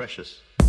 precious.